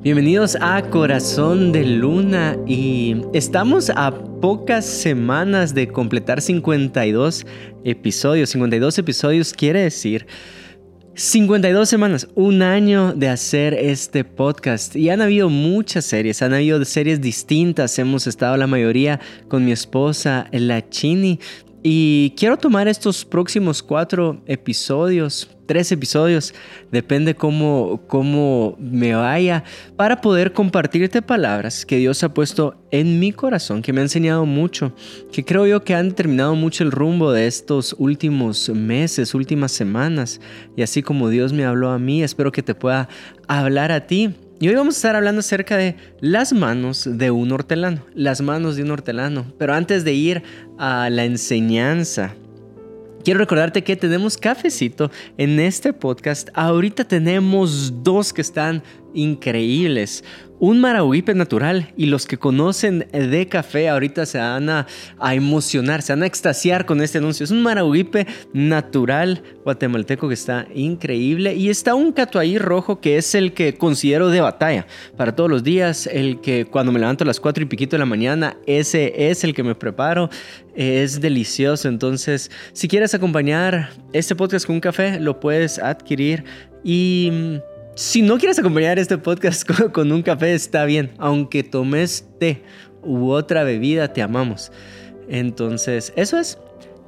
Bienvenidos a Corazón de Luna y estamos a pocas semanas de completar 52 episodios. 52 episodios quiere decir 52 semanas, un año de hacer este podcast. Y han habido muchas series, han habido series distintas, hemos estado la mayoría con mi esposa, la Chini, y quiero tomar estos próximos cuatro episodios, tres episodios, depende cómo, cómo me vaya, para poder compartirte palabras que Dios ha puesto en mi corazón, que me ha enseñado mucho, que creo yo que han determinado mucho el rumbo de estos últimos meses, últimas semanas. Y así como Dios me habló a mí, espero que te pueda hablar a ti. Y hoy vamos a estar hablando acerca de las manos de un hortelano, las manos de un hortelano. Pero antes de ir a la enseñanza, quiero recordarte que tenemos cafecito en este podcast. Ahorita tenemos dos que están increíbles un marahuipe natural y los que conocen de café ahorita se van a, emocionar, se van a extasiar con este anuncio. Es un marahuipe natural guatemalteco que está increíble y está un catuaí rojo que es el que considero de batalla para todos los días, el que cuando me levanto a las 4 y piquito de la mañana, ese es el que me preparo, es delicioso. Entonces, si quieres acompañar este podcast con un café, lo puedes adquirir y si no quieres acompañar este podcast con, un café, está bien. Aunque tomes té u otra bebida, te amamos. Entonces, eso es.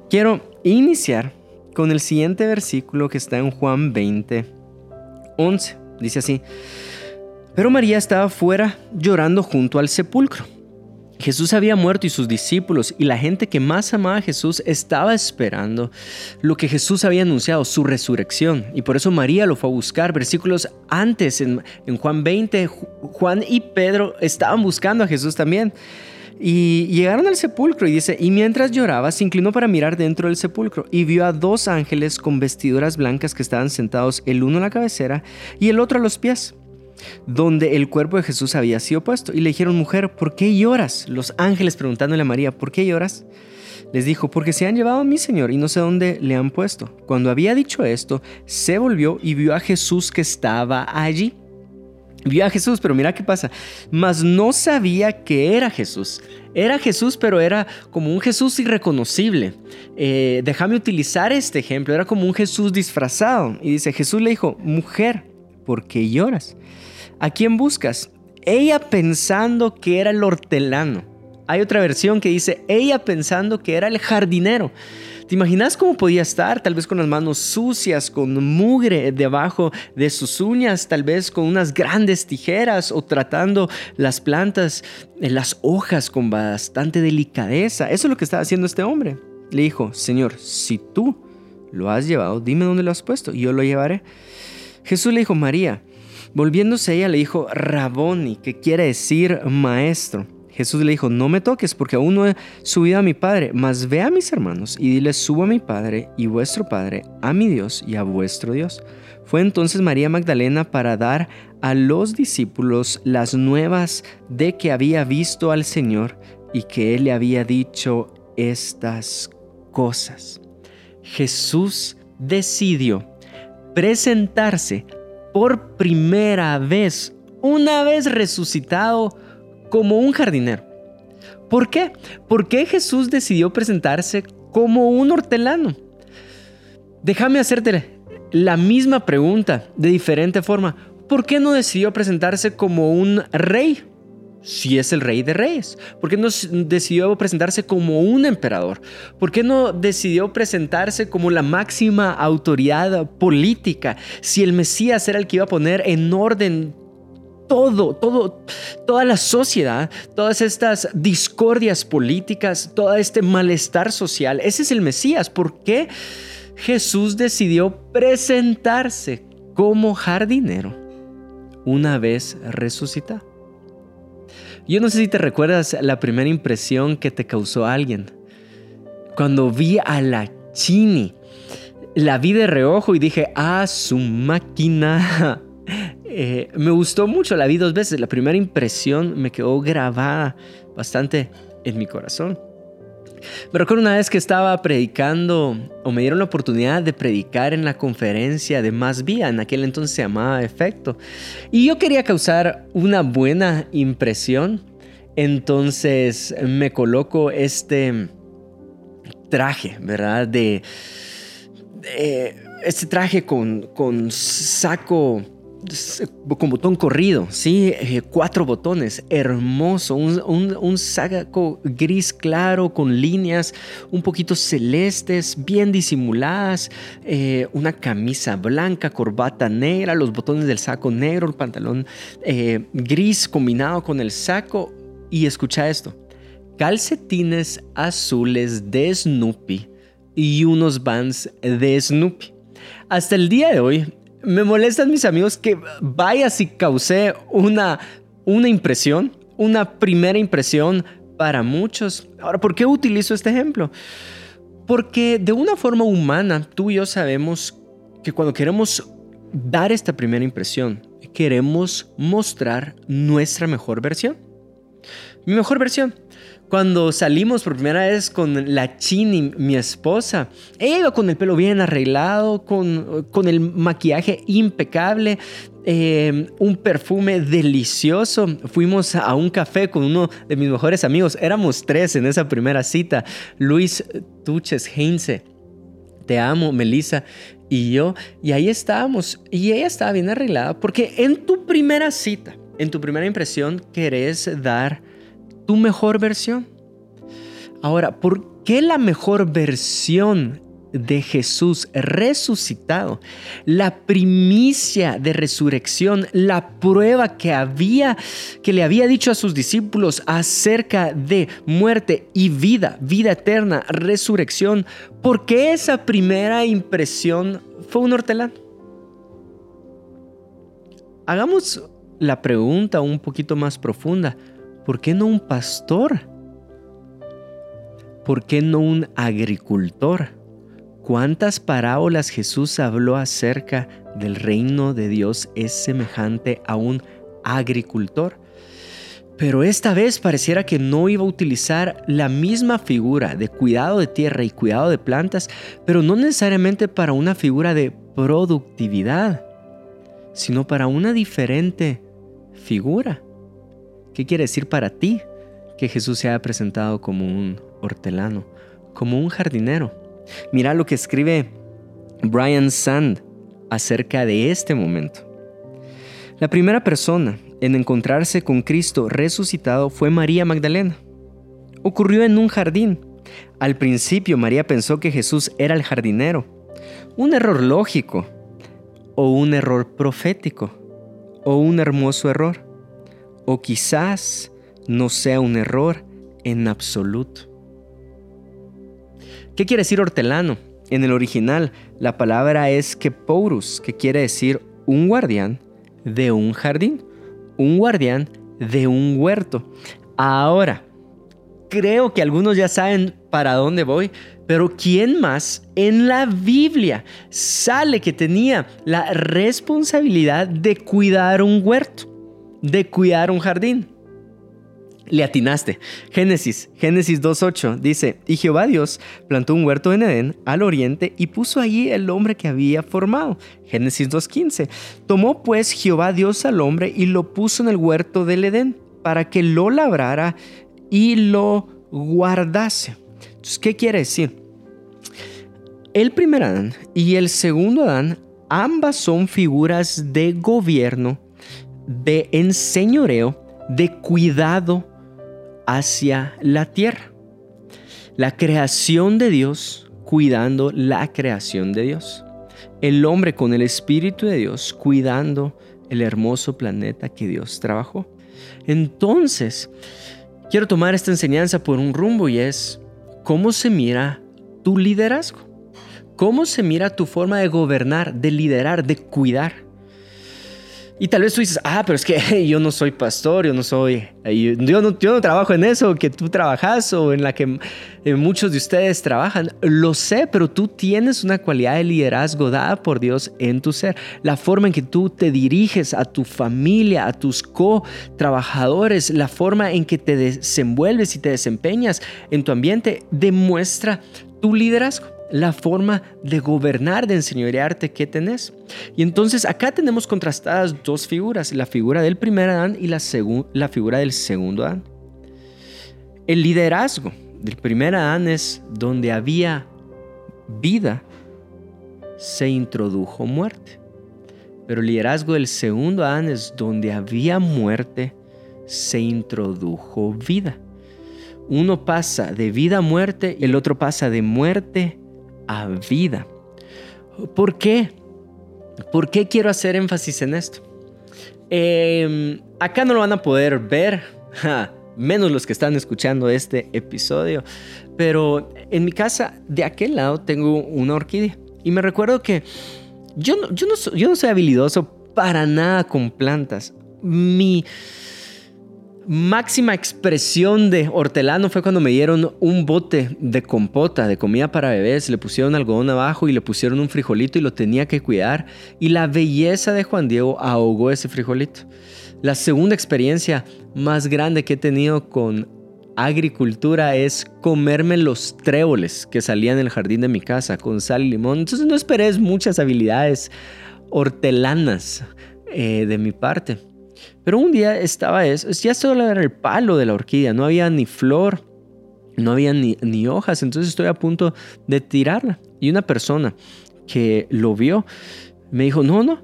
Quiero iniciar con el siguiente versículo que está en Juan 20, 11. Dice así. Pero María estaba fuera llorando junto al sepulcro. Jesús había muerto y sus discípulos y la gente que más amaba a Jesús estaba esperando lo que Jesús había anunciado, su resurrección. Y por eso María lo fue a buscar. Versículos antes, en, Juan 20, Juan y Pedro estaban buscando a Jesús también. Y llegaron al sepulcro y dice, y mientras lloraba, se inclinó para mirar dentro del sepulcro y vio a dos ángeles con vestiduras blancas que estaban sentados, el uno a la cabecera y el otro a los pies donde el cuerpo de Jesús había sido puesto. Y le dijeron, mujer, ¿por qué lloras? Los ángeles preguntándole a María, ¿por qué lloras? Les dijo, porque se han llevado a mi Señor y no sé dónde le han puesto. Cuando había dicho esto, se volvió y vio a Jesús que estaba allí. Vio a Jesús, pero mira qué pasa. Mas no sabía que era Jesús. Era Jesús, pero era como un Jesús irreconocible. Eh, déjame utilizar este ejemplo. Era como un Jesús disfrazado. Y dice, Jesús le dijo, mujer, ¿por qué lloras? ¿A quién buscas? Ella pensando que era el hortelano. Hay otra versión que dice, ella pensando que era el jardinero. ¿Te imaginas cómo podía estar? Tal vez con las manos sucias, con mugre debajo de sus uñas, tal vez con unas grandes tijeras o tratando las plantas, en las hojas con bastante delicadeza. Eso es lo que estaba haciendo este hombre. Le dijo, Señor, si tú lo has llevado, dime dónde lo has puesto y yo lo llevaré. Jesús le dijo, María. Volviéndose ella le dijo, Raboni, que quiere decir maestro. Jesús le dijo, no me toques porque aún no he subido a mi Padre, mas ve a mis hermanos y dile, subo a mi Padre y vuestro Padre, a mi Dios y a vuestro Dios. Fue entonces María Magdalena para dar a los discípulos las nuevas de que había visto al Señor y que Él le había dicho estas cosas. Jesús decidió presentarse por primera vez, una vez resucitado, como un jardinero. ¿Por qué? ¿Por qué Jesús decidió presentarse como un hortelano? Déjame hacerte la misma pregunta de diferente forma. ¿Por qué no decidió presentarse como un rey? Si es el rey de reyes? ¿Por qué no decidió presentarse como un emperador? ¿Por qué no decidió presentarse como la máxima autoridad política? Si el Mesías era el que iba a poner en orden todo, todo, toda la sociedad, todas estas discordias políticas, todo este malestar social, ese es el Mesías. ¿Por qué Jesús decidió presentarse como jardinero una vez resucitado? Yo no sé si te recuerdas la primera impresión que te causó alguien. Cuando vi a la Chini, la vi de reojo y dije, ah, su máquina. Eh, me gustó mucho, la vi dos veces. La primera impresión me quedó grabada bastante en mi corazón. Me recuerdo una vez que estaba predicando o me dieron la oportunidad de predicar en la conferencia de Más Vía, en aquel entonces se llamaba Efecto. Y yo quería causar una buena impresión, entonces me coloco este traje, ¿verdad? De, este traje con, con saco con botón corrido, ¿sí? Eh, cuatro botones, hermoso, un, saco gris claro con líneas un poquito celestes, bien disimuladas, eh, una camisa blanca, corbata negra, los botones del saco negro, el pantalón eh, gris combinado con el saco. Y escucha esto, calcetines azules de Snoopy y unos vans de Snoopy. Hasta el día de hoy me molestan mis amigos que vaya si causé una, una impresión, una primera impresión para muchos. Ahora, ¿por qué utilizo este ejemplo? Porque de una forma humana, tú y yo sabemos que cuando queremos dar esta primera impresión, queremos mostrar nuestra mejor versión. Mi mejor versión. Cuando salimos por primera vez con la Chini, mi esposa, ella iba con el pelo bien arreglado, con, con el maquillaje impecable, eh, un perfume delicioso. Fuimos a un café con uno de mis mejores amigos. Éramos tres en esa primera cita. Luis Tuches Heinze. Te amo, Melissa y yo. Y ahí estábamos. Y ella estaba bien arreglada porque en tu primera cita, en tu primera impresión, querés dar tu mejor versión. Ahora, ¿por qué la mejor versión de Jesús resucitado, la primicia de resurrección, la prueba que había que le había dicho a sus discípulos acerca de muerte y vida, vida eterna, resurrección, ¿por qué esa primera impresión fue un hortelán? Hagamos la pregunta un poquito más profunda. ¿Por qué no un pastor? ¿Por qué no un agricultor? ¿Cuántas parábolas Jesús habló acerca del reino de Dios es semejante a un agricultor? Pero esta vez pareciera que no iba a utilizar la misma figura de cuidado de tierra y cuidado de plantas, pero no necesariamente para una figura de productividad, sino para una diferente figura. ¿Qué quiere decir para ti que Jesús se haya presentado como un hortelano, como un jardinero? Mira lo que escribe Brian Sand acerca de este momento. La primera persona en encontrarse con Cristo resucitado fue María Magdalena. Ocurrió en un jardín. Al principio María pensó que Jesús era el jardinero. Un error lógico o un error profético o un hermoso error o quizás no sea un error en absoluto. ¿Qué quiere decir hortelano? En el original, la palabra es keporus, que quiere decir un guardián de un jardín, un guardián de un huerto. Ahora, creo que algunos ya saben para dónde voy, pero ¿quién más en la Biblia sale que tenía la responsabilidad de cuidar un huerto? De cuidar un jardín. Le atinaste. Génesis, Génesis 2.8 dice, y Jehová Dios plantó un huerto en Edén al oriente y puso allí el hombre que había formado. Génesis 2.15, tomó pues Jehová Dios al hombre y lo puso en el huerto del Edén para que lo labrara y lo guardase. Entonces, ¿qué quiere decir? El primer Adán y el segundo Adán, ambas son figuras de gobierno de enseñoreo, de cuidado hacia la tierra. La creación de Dios cuidando la creación de Dios. El hombre con el Espíritu de Dios cuidando el hermoso planeta que Dios trabajó. Entonces, quiero tomar esta enseñanza por un rumbo y es cómo se mira tu liderazgo. ¿Cómo se mira tu forma de gobernar, de liderar, de cuidar? Y tal vez tú dices, ah, pero es que yo no soy pastor, yo no soy, yo no, yo no trabajo en eso que tú trabajas o en la que eh, muchos de ustedes trabajan. Lo sé, pero tú tienes una cualidad de liderazgo dada por Dios en tu ser. La forma en que tú te diriges a tu familia, a tus co-trabajadores, la forma en que te desenvuelves y te desempeñas en tu ambiente demuestra tu liderazgo la forma de gobernar, de enseñorearte que tenés. Y entonces acá tenemos contrastadas dos figuras, la figura del primer Adán y la, la figura del segundo Adán. El liderazgo del primer Adán es donde había vida, se introdujo muerte. Pero el liderazgo del segundo Adán es donde había muerte, se introdujo vida. Uno pasa de vida a muerte, el otro pasa de muerte a vida. ¿Por qué? ¿Por qué quiero hacer énfasis en esto? Em, acá no lo van a poder ver, menos los que están escuchando este episodio, pero en mi casa de aquel lado tengo una orquídea y me recuerdo que yo yo no, yo no soy habilidoso para nada con plantas. Mi, máxima expresión de hortelano fue cuando me dieron un bote de compota, de comida para bebés, le pusieron algodón abajo y le pusieron un frijolito y lo tenía que cuidar. Y la belleza de Juan Diego ahogó ese frijolito. La segunda experiencia más grande que he tenido con agricultura es comerme los tréboles que salían en el jardín de mi casa con sal y limón. Entonces no esperes muchas habilidades hortelanas eh, de mi parte. Pero un día estaba eso, ya solo era el palo de la orquídea, no había ni flor, no había ni, ni hojas, entonces estoy a punto de tirarla. Y una persona que lo vio me dijo, no, no,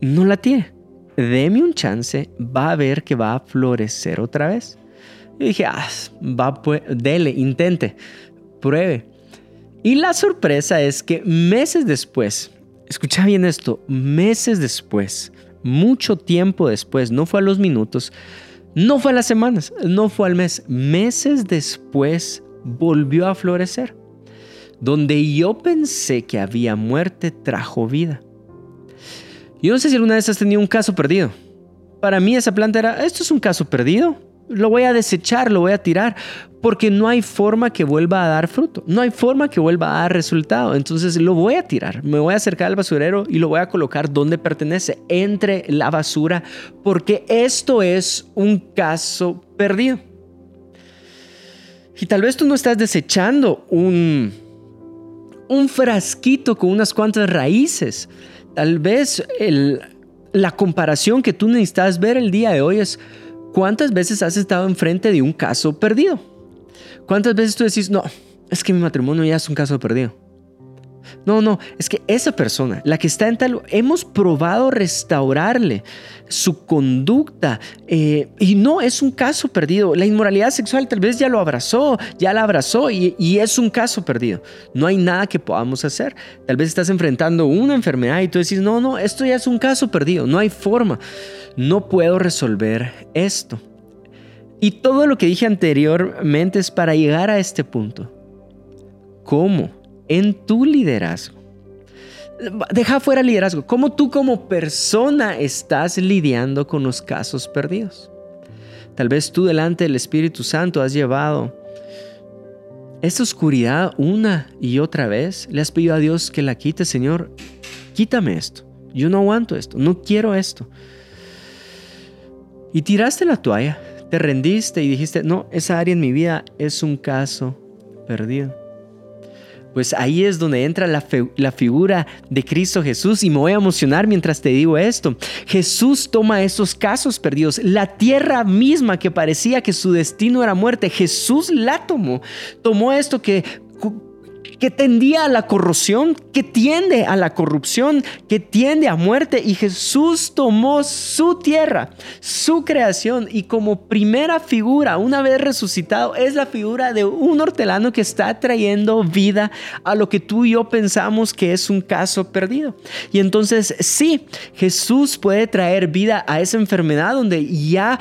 no la tire, deme un chance, va a ver que va a florecer otra vez. Y dije, ah, va, pues, dele, intente, pruebe. Y la sorpresa es que meses después, escucha bien esto, meses después, mucho tiempo después, no fue a los minutos, no fue a las semanas, no fue al mes, meses después volvió a florecer. Donde yo pensé que había muerte, trajo vida. Yo no sé si alguna vez has tenido un caso perdido. Para mí esa planta era, esto es un caso perdido lo voy a desechar, lo voy a tirar, porque no hay forma que vuelva a dar fruto, no hay forma que vuelva a dar resultado. Entonces lo voy a tirar, me voy a acercar al basurero y lo voy a colocar donde pertenece, entre la basura, porque esto es un caso perdido. Y tal vez tú no estás desechando un, un frasquito con unas cuantas raíces. Tal vez la comparación que tú necesitas ver el día de hoy es ¿Cuántas veces has estado enfrente de un caso perdido? ¿Cuántas veces tú decís, no, es que mi matrimonio ya es un caso perdido? No, no, es que esa persona, la que está en tal, hemos probado restaurarle su conducta eh, y no es un caso perdido. La inmoralidad sexual tal vez ya lo abrazó, ya la abrazó y, y es un caso perdido. No hay nada que podamos hacer. Tal vez estás enfrentando una enfermedad y tú decís, no, no, esto ya es un caso perdido, no hay forma. No puedo resolver esto. Y todo lo que dije anteriormente es para llegar a este punto. ¿Cómo? en tu liderazgo. Deja fuera liderazgo. ¿Cómo tú como persona estás lidiando con los casos perdidos? Tal vez tú delante del Espíritu Santo has llevado esta oscuridad una y otra vez. Le has pedido a Dios que la quite, Señor. Quítame esto. Yo no aguanto esto. No quiero esto. Y tiraste la toalla. Te rendiste y dijiste, no, esa área en mi vida es un caso perdido. Pues ahí es donde entra la, figura de Cristo Jesús y me voy a emocionar mientras te digo esto. Jesús toma esos casos perdidos, la tierra misma que parecía que su destino era muerte, Jesús la tomó. Tomó esto que que tendía a la corrupción, que tiende a la corrupción, que tiende a muerte. Y Jesús tomó su tierra, su creación, y como primera figura, una vez resucitado, es la figura de un hortelano que está trayendo vida a lo que tú y yo pensamos que es un caso perdido. Y entonces sí, Jesús puede traer vida a esa enfermedad donde ya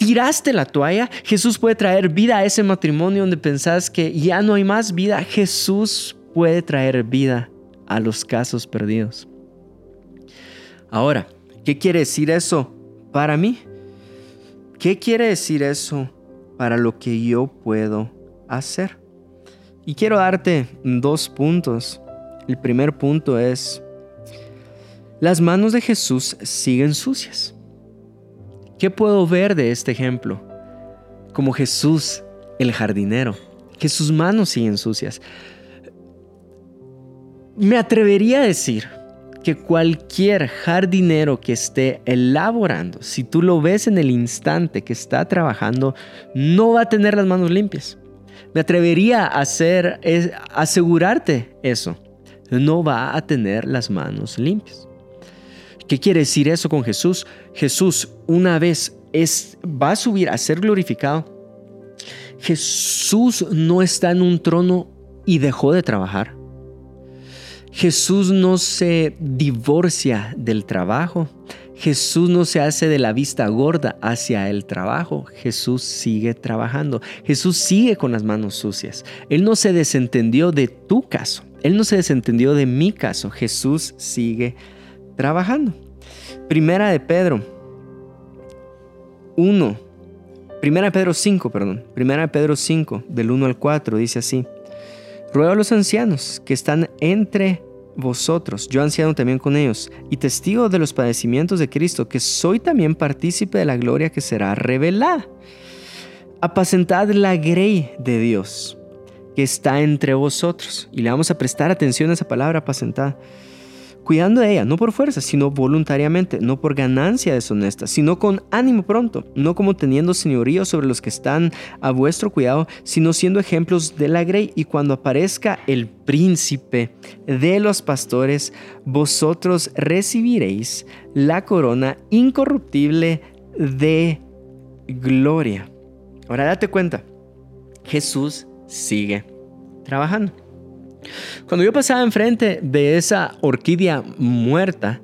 tiraste la toalla, Jesús puede traer vida a ese matrimonio donde pensás que ya no hay más vida. Jesús puede traer vida a los casos perdidos. Ahora, ¿Qué quiere decir eso para mí? ¿Qué quiere decir eso para lo que yo puedo hacer? Y quiero darte dos puntos. El primer punto es, las manos de Jesús siguen sucias. ¿Qué puedo ver de este ejemplo? Como Jesús, el jardinero, que sus manos siguen sucias. Me atrevería a decir que cualquier jardinero que esté elaborando, si tú lo ves en el instante que está trabajando, no va a tener las manos limpias. Me atrevería a asegurarte eso. No va a tener las manos limpias. ¿Qué quiere decir eso con Jesús? Jesús una vez es, va a subir a ser glorificado. Jesús no está en un trono y dejó de trabajar. Jesús no se divorcia del trabajo. Jesús no se hace de la vista gorda hacia el trabajo. Jesús sigue trabajando. Jesús sigue con las manos sucias. Él no se desentendió de tu caso. Él no se desentendió de mi caso. Jesús sigue trabajando. Primera de Pedro 1. Primera de Pedro 5, perdón. Primera de Pedro 5, del 1 al 4, dice así. Ruego a los ancianos que están entre vosotros, yo anciano también con ellos, y testigo de los padecimientos de Cristo, que soy también partícipe de la gloria que será revelada. Apacentad la grey de Dios que está entre vosotros. Y le vamos a prestar atención a esa palabra apacentad cuidando de ella, no por fuerza, sino voluntariamente, no por ganancia deshonesta, sino con ánimo pronto, no como teniendo señorío sobre los que están a vuestro cuidado, sino siendo ejemplos de la grey. Y cuando aparezca el príncipe de los pastores, vosotros recibiréis la corona incorruptible de gloria. Ahora date cuenta, Jesús sigue trabajando. Cuando yo pasaba enfrente de esa orquídea muerta,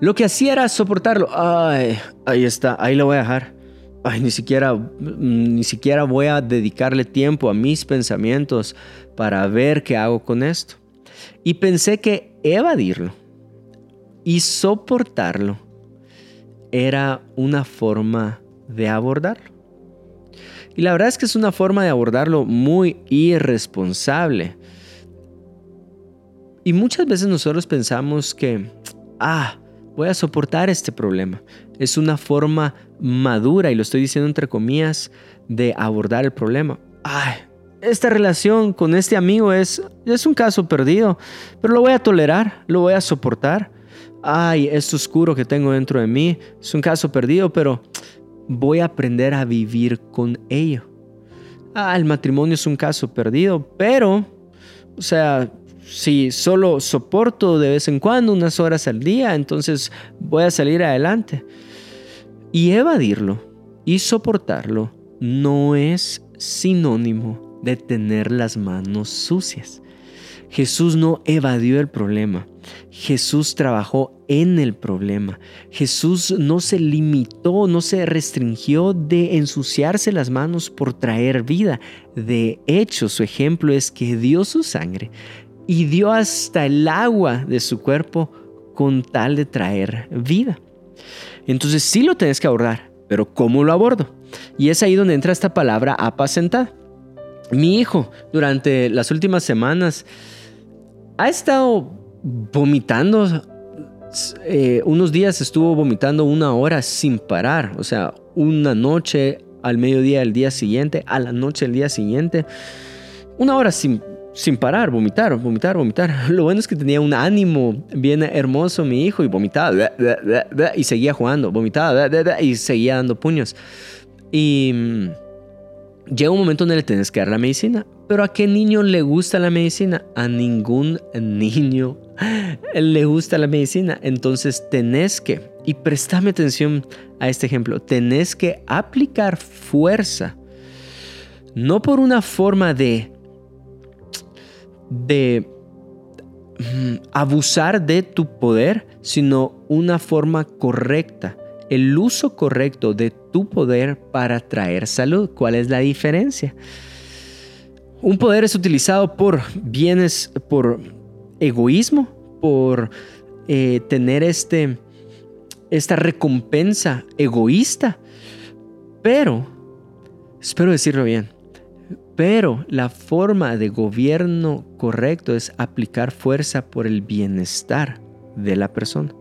lo que hacía era soportarlo. Ay, ahí está, ahí lo voy a dejar. Ay, ni siquiera, ni siquiera voy a dedicarle tiempo a mis pensamientos para ver qué hago con esto. Y pensé que evadirlo y soportarlo era una forma de abordarlo. Y la verdad es que es una forma de abordarlo muy irresponsable. Y muchas veces nosotros pensamos que, ah, voy a soportar este problema. Es una forma madura, y lo estoy diciendo entre comillas, de abordar el problema. Ay, esta relación con este amigo es, es un caso perdido, pero lo voy a tolerar, lo voy a soportar. Ay, esto oscuro que tengo dentro de mí es un caso perdido, pero voy a aprender a vivir con ello. Ah, el matrimonio es un caso perdido, pero, o sea, si solo soporto de vez en cuando unas horas al día, entonces voy a salir adelante. Y evadirlo y soportarlo no es sinónimo de tener las manos sucias. Jesús no evadió el problema. Jesús trabajó en el problema. Jesús no se limitó, no se restringió de ensuciarse las manos por traer vida. De hecho, su ejemplo es que dio su sangre y dio hasta el agua de su cuerpo con tal de traer vida. Entonces sí lo tienes que abordar, pero ¿cómo lo abordo? Y es ahí donde entra esta palabra apacentar. Mi hijo durante las últimas semanas ha estado vomitando. Eh, unos días estuvo vomitando una hora sin parar, o sea, una noche al mediodía del día siguiente, a la noche del día siguiente, una hora sin sin parar, vomitar, vomitar, vomitar. Lo bueno es que tenía un ánimo bien hermoso mi hijo y vomitaba y seguía jugando, vomitaba y seguía dando puños. Y mm, llega un momento donde le tienes que dar la medicina. Pero ¿a qué niño le gusta la medicina? A ningún niño le gusta la medicina. Entonces tenés que, y prestame atención a este ejemplo, tenés que aplicar fuerza. No por una forma de de mm, abusar de tu poder, sino una forma correcta, el uso correcto de tu poder para traer salud. ¿Cuál es la diferencia? Un poder es utilizado por bienes, por egoísmo, por eh, tener este, esta recompensa egoísta. Pero, espero decirlo bien, pero la forma de gobierno correcto es aplicar fuerza por el bienestar de la persona.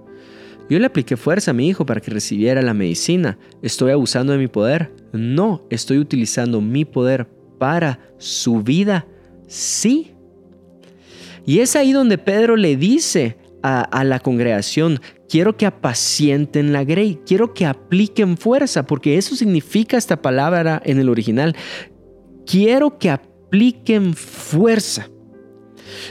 Yo le apliqué fuerza a mi hijo para que recibiera la medicina. ¿Estoy abusando de mi poder? No, estoy utilizando mi poder para su vida. Sí. Y es ahí donde Pedro le dice a, la congregación, quiero que apacienten la grey, quiero que apliquen fuerza, porque eso significa esta palabra en el original. Quiero que apliquen fuerza.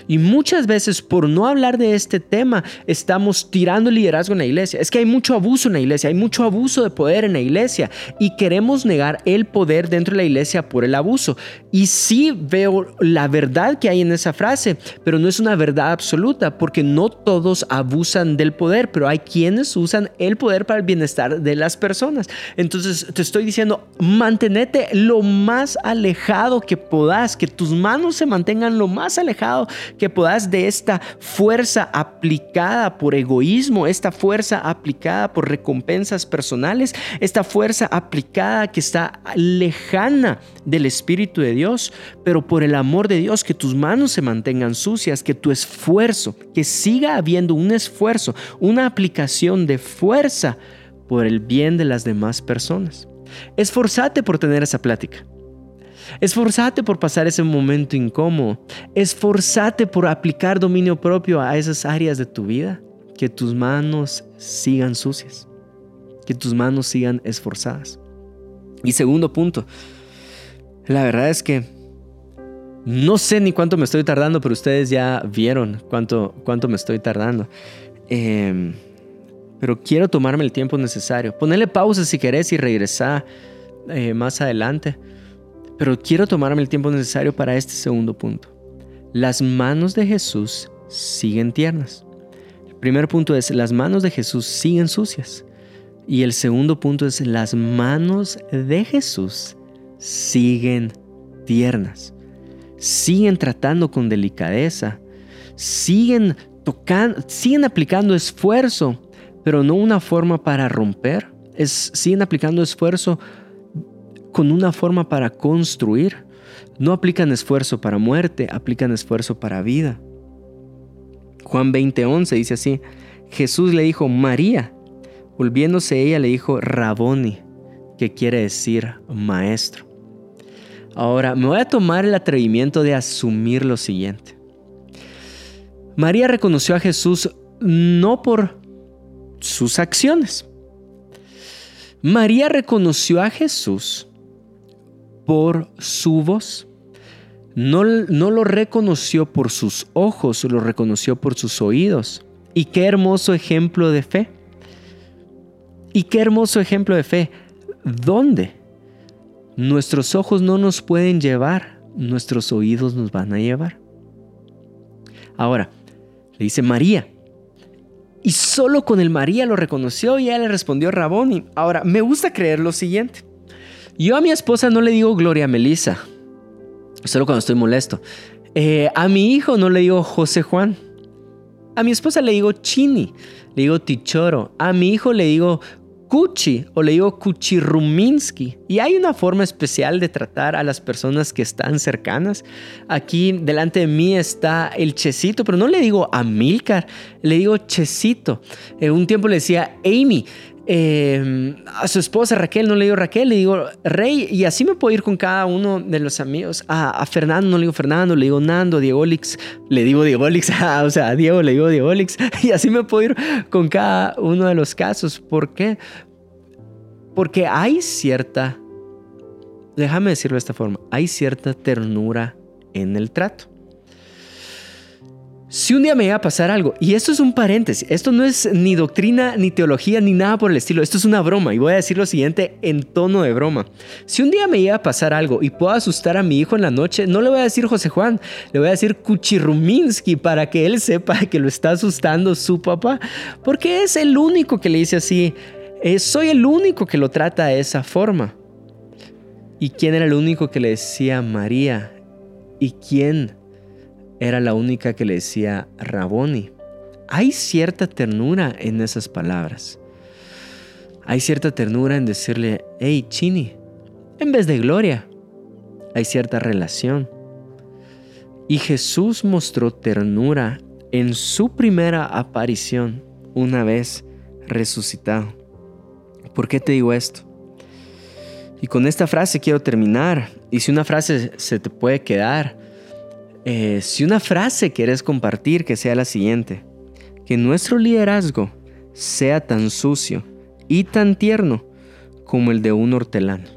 Y muchas veces por no hablar de este tema estamos tirando el liderazgo en la iglesia. Es que hay mucho abuso en la iglesia, hay mucho abuso de poder en la iglesia y queremos negar el poder dentro de la iglesia por el abuso. Y sí veo la verdad que hay en esa frase, pero no es una verdad absoluta porque no todos abusan del poder, pero hay quienes usan el poder para el bienestar de las personas. Entonces te estoy diciendo, mantenete lo más alejado que puedas, que tus manos se mantengan lo más alejado que puedas de esta fuerza aplicada por egoísmo, esta fuerza aplicada por recompensas personales, esta fuerza aplicada que está lejana del Espíritu de Dios, pero por el amor de Dios, que tus manos se mantengan sucias, que tu esfuerzo, que siga habiendo un esfuerzo, una aplicación de fuerza por el bien de las demás personas. Esforzate por tener esa plática. Esforzate por pasar ese momento incómodo. Esforzate por aplicar dominio propio a esas áreas de tu vida. Que tus manos sigan sucias. Que tus manos sigan esforzadas. Y segundo punto. La verdad es que no sé ni cuánto me estoy tardando, pero ustedes ya vieron cuánto, cuánto me estoy tardando. Em, pero quiero tomarme el tiempo necesario. Ponerle pausa si querés y regresar eh, más adelante. Pero quiero tomarme el tiempo necesario para este segundo punto. Las manos de Jesús siguen tiernas. El primer punto es, las manos de Jesús siguen sucias. Y el segundo punto es, las manos de Jesús siguen tiernas. Siguen tratando con delicadeza. Siguen tocando, siguen aplicando esfuerzo, pero no una forma para romper. Siguen aplicando esfuerzo con una forma para construir. No aplican esfuerzo para muerte, aplican esfuerzo para vida. Juan 20:11 dice así, Jesús le dijo, María, volviéndose ella le dijo, Raboni, que quiere decir maestro. Ahora, me voy a tomar el atrevimiento de asumir lo siguiente. María reconoció a Jesús no por sus acciones. María reconoció a Jesús por su voz. No, no, lo reconoció por sus ojos, lo reconoció por sus oídos. Y qué hermoso ejemplo de fe. Y qué hermoso ejemplo de fe. ¿Dónde? Nuestros ojos no nos pueden llevar, nuestros oídos nos van a llevar. Ahora, le dice María. Y solo con el María lo reconoció y ella le respondió Raboni. Ahora, me gusta creer lo siguiente. Yo a mi esposa no le digo Gloria Melissa, solo cuando estoy molesto. Eh, a mi hijo no le digo José Juan. A mi esposa le digo Chini, le digo Tichoro. A mi hijo le digo Kuchi o le digo Kuchiruminsky. Y hay una forma especial de tratar a las personas que están cercanas. Aquí delante de mí está el Chesito, pero no le digo Amilcar, le digo Chesito. En un tiempo le decía Amy. Em, a su esposa Raquel no le digo Raquel, le digo Rey, y así me puedo ir con cada uno de los amigos. A, Fernando no le digo Fernando, le digo Nando, Diego Olix, le digo Diego Olix, o sea, a Diego le digo Diego Olix, y así me puedo ir con cada uno de los casos. ¿Por qué? Porque hay cierta, déjame decirlo de esta forma, hay cierta ternura en el trato. Si un día me iba a pasar algo, y esto es un paréntesis, esto no es ni doctrina, ni teología, ni nada por el estilo, esto es una broma, y voy a decir lo siguiente en tono de broma. Si un día me iba a pasar algo y puedo asustar a mi hijo en la noche, no le voy a decir José Juan, le voy a decir Kuchiruminsky para que él sepa que lo está asustando su papá, porque es el único que le dice así, eh, soy el único que lo trata de esa forma. ¿Y quién era el único que le decía María? ¿Y quién? Era la única que le decía Raboni. Hay cierta ternura en esas palabras. Hay cierta ternura en decirle, hey, Chini, en vez de gloria. Hay cierta relación. Y Jesús mostró ternura en su primera aparición una vez resucitado. ¿Por qué te digo esto? Y con esta frase quiero terminar. Y si una frase se te puede quedar, eh, si una frase quieres compartir, que sea la siguiente. Que nuestro liderazgo sea tan sucio y tan tierno como el de un hortelano.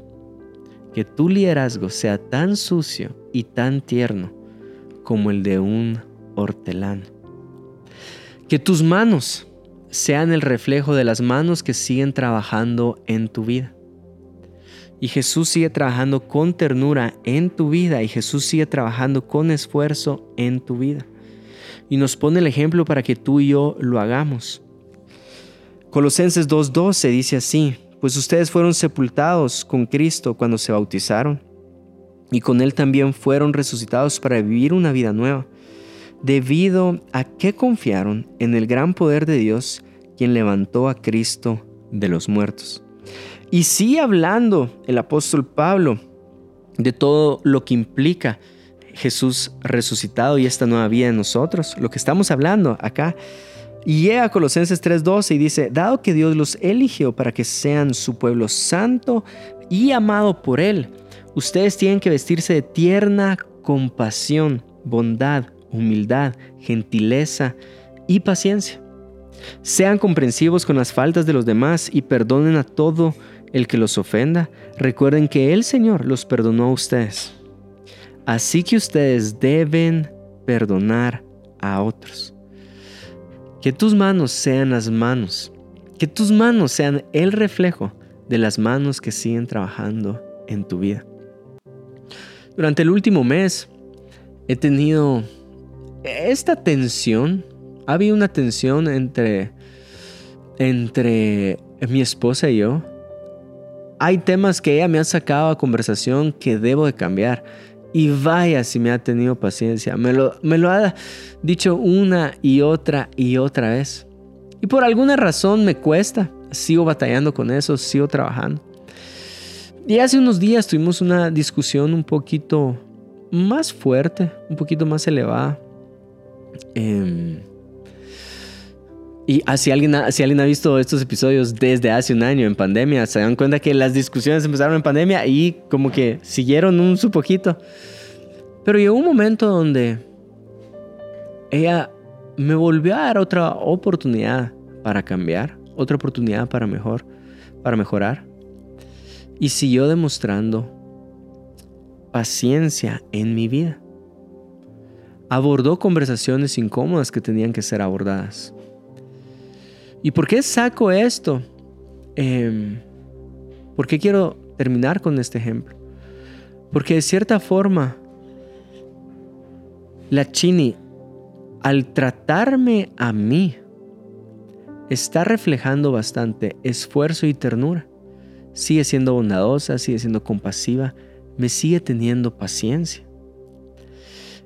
Que tu liderazgo sea tan sucio y tan tierno como el de un hortelano. Que tus manos sean el reflejo de las manos que siguen trabajando en tu vida. Y Jesús sigue trabajando con ternura en tu vida y Jesús sigue trabajando con esfuerzo en tu vida. Y nos pone el ejemplo para que tú y yo lo hagamos. Colosenses 2.12 dice así, pues ustedes fueron sepultados con Cristo cuando se bautizaron y con Él también fueron resucitados para vivir una vida nueva, debido a que confiaron en el gran poder de Dios, quien levantó a Cristo de los muertos. Y sigue hablando el apóstol Pablo de todo lo que implica Jesús resucitado y esta nueva vida en nosotros, lo que estamos hablando acá. Y llega a Colosenses 3:12 y dice, dado que Dios los eligió para que sean su pueblo santo y amado por Él, ustedes tienen que vestirse de tierna compasión, bondad, humildad, gentileza y paciencia. Sean comprensivos con las faltas de los demás y perdonen a todo el que los ofenda, recuerden que el Señor los perdonó a ustedes. Así que ustedes deben perdonar a otros. Que tus manos sean las manos, que tus manos sean el reflejo de las manos que siguen trabajando en tu vida. Durante el último mes he tenido esta tensión, ha habido una tensión entre, entre mi esposa y yo, hay temas que ella me ha sacado a conversación que debo de cambiar. Y vaya si me ha tenido paciencia. Me lo, me lo ha dicho una y otra y otra vez. Y por alguna razón me cuesta. Sigo batallando con eso, sigo trabajando. Y hace unos días tuvimos una discusión un poquito más fuerte, un poquito más elevada. Eh, y si alguien, ha, si alguien ha visto estos episodios desde hace un año en pandemia, se dan cuenta que las discusiones empezaron en pandemia y como que siguieron un su. Pero llegó un momento donde ella me volvió a dar otra oportunidad para cambiar, otra oportunidad para mejor, para mejorar. Y siguió demostrando paciencia en mi vida. Abordó conversaciones incómodas que tenían que ser abordadas ¿Y por qué saco esto? Em, ¿Por qué quiero terminar con este ejemplo? Porque de cierta forma, la Chini, al tratarme a mí, está reflejando bastante esfuerzo y ternura. Sigue siendo bondadosa, sigue siendo compasiva, me sigue teniendo paciencia.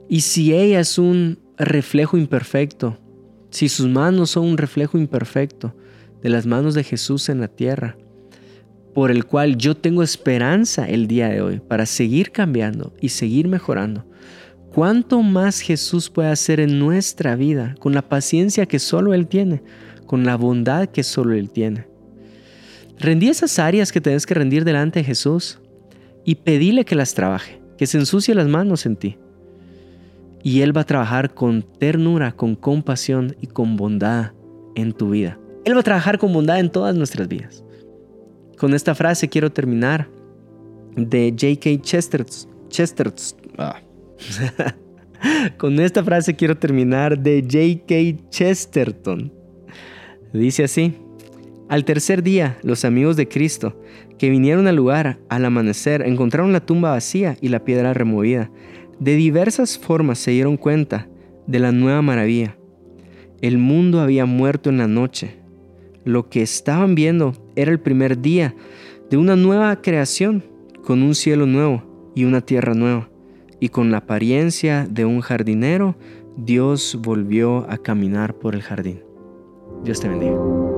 Y si ella es un reflejo imperfecto si sus manos son un reflejo imperfecto de las manos de Jesús en la tierra, por el cual yo tengo esperanza el día de hoy para seguir cambiando y seguir mejorando, ¿cuánto más Jesús puede hacer en nuestra vida con la paciencia que solo Él tiene, con la bondad que solo Él tiene? Rendí esas áreas que tienes que rendir delante de Jesús y pedíle que las trabaje, que se ensucie las manos en ti y Él va a trabajar con ternura, con compasión y con bondad en tu vida. Él va a trabajar con bondad en todas nuestras vidas. Con esta frase quiero terminar de J.K. Chesterton. Ah. con esta frase quiero terminar de J.K. Chesterton. Dice así, al tercer día los amigos de Cristo que vinieron al lugar al amanecer encontraron la tumba vacía y la piedra removida. De diversas formas se dieron cuenta de la nueva maravilla. El mundo había muerto en la noche. Lo que estaban viendo era el primer día de una nueva creación, con un cielo nuevo y una tierra nueva. Y con la apariencia de un jardinero, Dios volvió a caminar por el jardín. Dios te bendiga.